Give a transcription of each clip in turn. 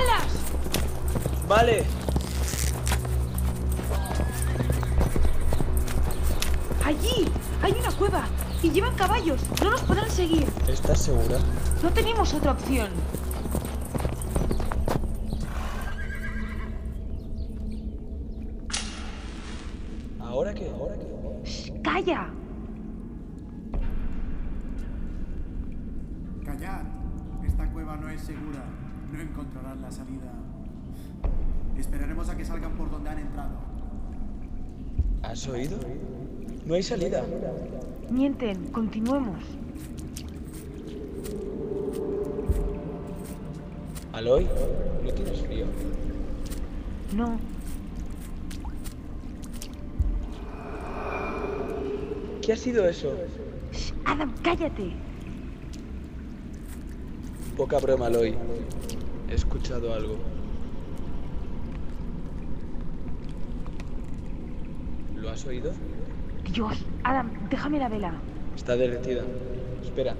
balas! Vale. ¡Allí! ¡Hay una cueva! ¡Y llevan caballos! ¡No nos podrán seguir! ¿Estás segura? No tenemos otra opción. ¿Ahora qué? ¿Ahora qué? Shh, ¡Calla! Callad. Esta cueva no es segura. No encontrarán la salida. Esperaremos a que salgan por donde han entrado. ¿Has oído? No hay salida. Mienten, continuemos. Aloy, ¿no tienes frío? No, ¿Qué ha sido eso? Shh, Adam, cállate. Poca broma, Aloy. He escuchado algo. ¿Lo has oído? Dios, Adam, déjame la vela. Está derretida. Espera,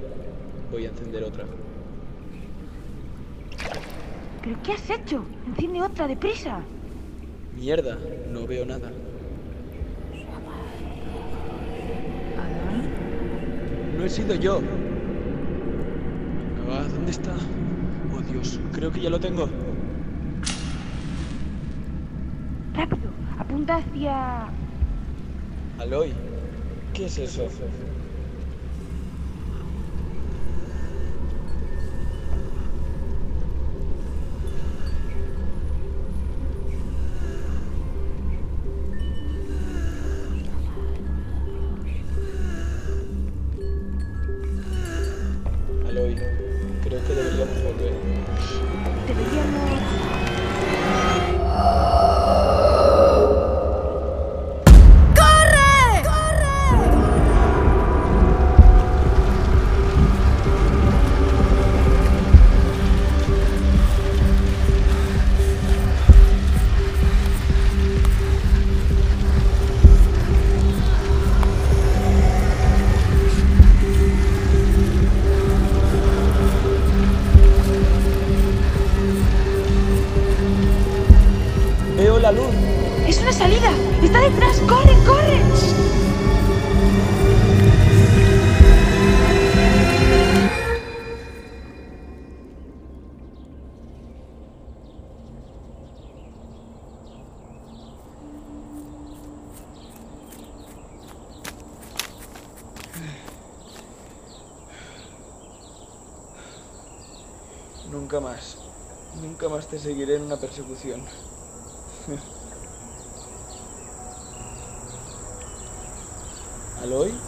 voy a encender otra. ¿Pero qué has hecho? Enciende otra, deprisa. Mierda, no veo nada. Adam. No he sido yo. ¿Dónde está? Oh Dios, creo que ya lo tengo. Rápido, apunta hacia... Aloy, ¿qué es eso? ¡Es una salida! ¡Está detrás! ¡Corre, corre! Nunca más. Nunca más te seguiré en una persecución. ¿Aloy?